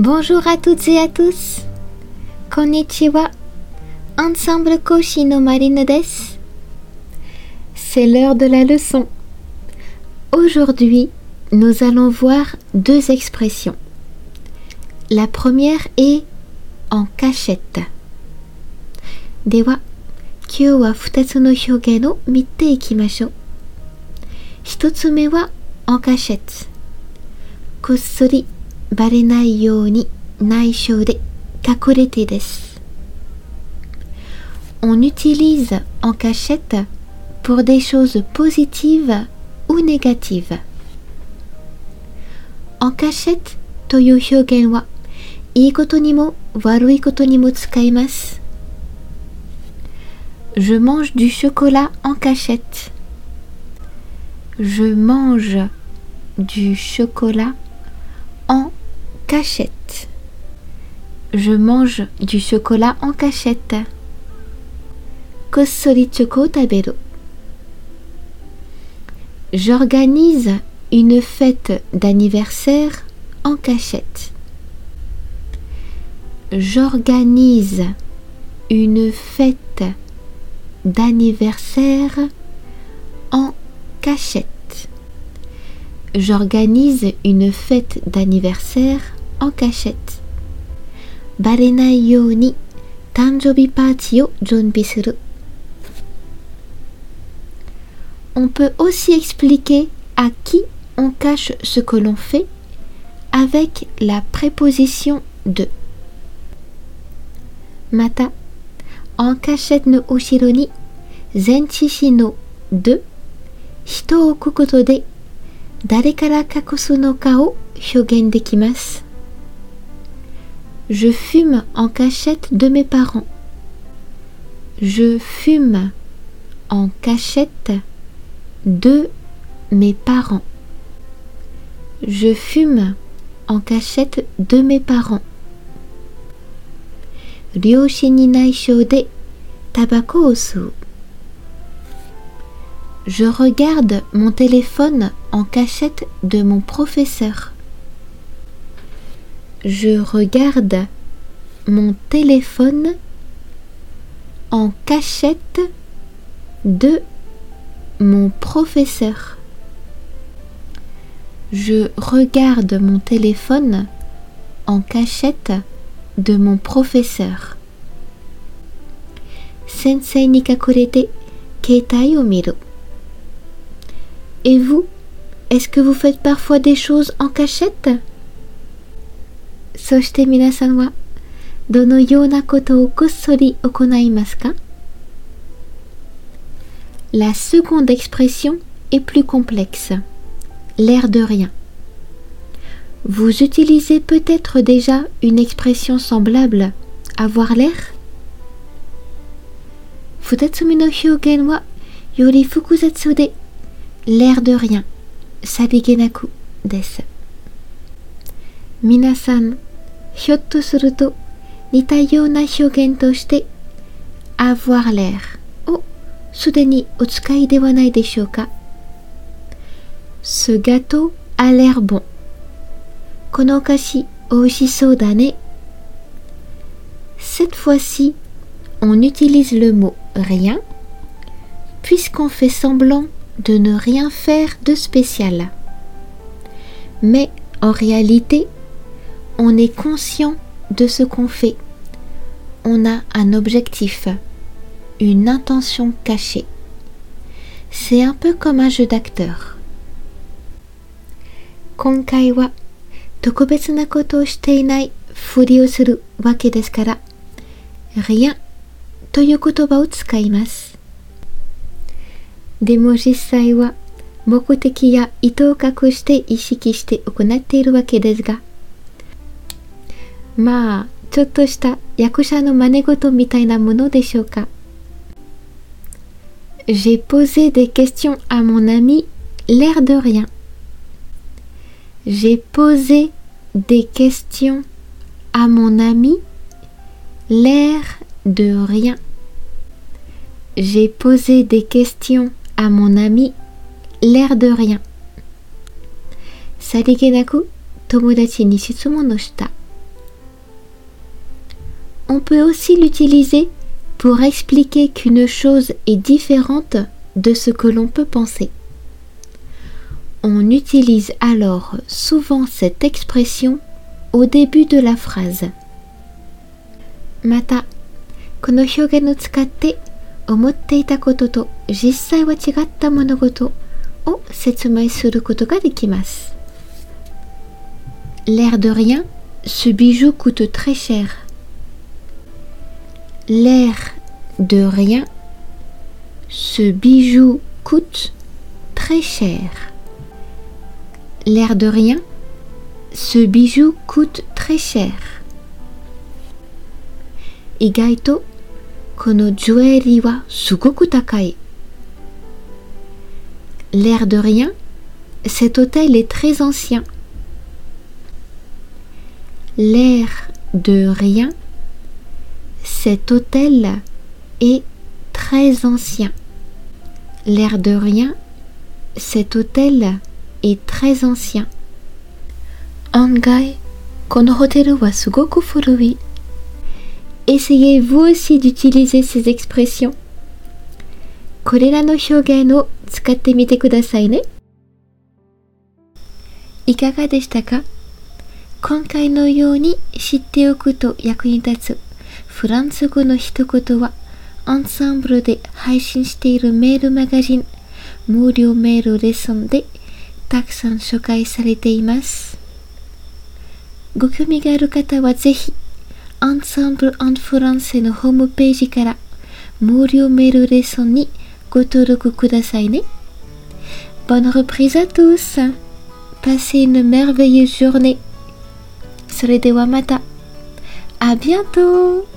Bonjour à toutes et à tous. Konnichiwa. Ensemble Koshi no des. C'est l'heure de la leçon. Aujourd'hui, nous allons voir deux expressions. La première est en cachette. Dewa, kyou wa futatsu no hyougen o mitte ikimashou. Hitotsume wa en cachette. Kossori バレないように内緒で隠れてです。On utilise en cachette pour des choses positives ou négatives. En cachette という表現はいいことにも悪いことにも使います。Je mange du chocolat en cachette. Je mange du chocolat en cachette. Je mange du chocolat en cachette. Kossori choco. J'organise une fête d'anniversaire en cachette. J'organise une fête d'anniversaire en cachette. J'organise une fête d'anniversaire en cachette. Barenai yoni tanjobi party o junbi suru. On peut aussi expliquer à qui on cache ce que l'on fait avec la préposition de. Mata, en cachette no ushiro ni zenchishi no de hito o kukoto de dare kara kakusu no ka o hyogen dekimasu. Je fume en cachette de mes parents. Je fume en cachette de mes parents. Je fume en cachette de mes parents. de tabako Je regarde mon téléphone en cachette de mon professeur. Je regarde mon téléphone en cachette de mon professeur. Je regarde mon téléphone en cachette de mon professeur. Sensei ni kakurete keitai o. Et vous, est-ce que vous faites parfois des choses en cachette? そして皆さんはどのようなことをこっそり行いますか La seconde expression est plus complexe. L'air de rien. Vous utilisez peut-être déjà une expression semblable avoir l'air 二つ目の表現はより複雑で l'air de rien さりげなくです。皆さん、 ひょっとすると似たような表現として avoir l'air をすでにお使いではないでしょうか Ce gâteau a l'air bon このお菓子美味しそうだね Cette fois-ci, on utilise le mot rien puisqu'on fait semblant de ne rien faire de spécial. Mais en réalité, on est conscient de ce qu'on fait. On a un objectif, une intention cachée. C'est un peu comme un jeu d'acteur. 今回は特別なことをしていないふりをするわけですから、rien という言葉を使います。でも実際は目的や意図を隠して意識して行っているわけですが、 まあ、ちょっとした役者の真似事みたいなものでしょうか。J'ai posé des questions à mon ami, l'air de rien. J'ai posé des questions à mon ami, l'air de rien. J'ai posé des questions à mon ami, l'air de rien. さりげなく友達に質問をした。 on peut aussi l'utiliser pour expliquer qu'une chose est différente de ce que l'on peut penser. On utilise alors souvent cette expression au début de la phrase. Mata, kono monogoto. L'air de rien, ce bijou coûte très cher l'air de rien, ce bijou coûte très cher. L'air de rien, ce bijou coûte très cher. Igaito, kono jueri wa sugoku takai. L'air de rien, cet hôtel est très ancien. L'air de rien, cet hôtel est très ancien. L'air de rien, cet hôtel est très ancien. 案外、このホテルはすごく古い。Essayez vous aussi d'utiliser ces expressions. これらの表現を使ってみてくださいね。いかがでしたか今回のように知っておくと役に立つ フランス語の一言はアンサンブルで配信しているメールマガジン無料メールレッスンでたくさん紹介されています。ご興味がある方はぜひ Ensemble en France のホームページから無料メールレッスンにご登録くださいね。Bonne reprise à tous! Passez une merveilleuse journée! それではまた。À bientôt!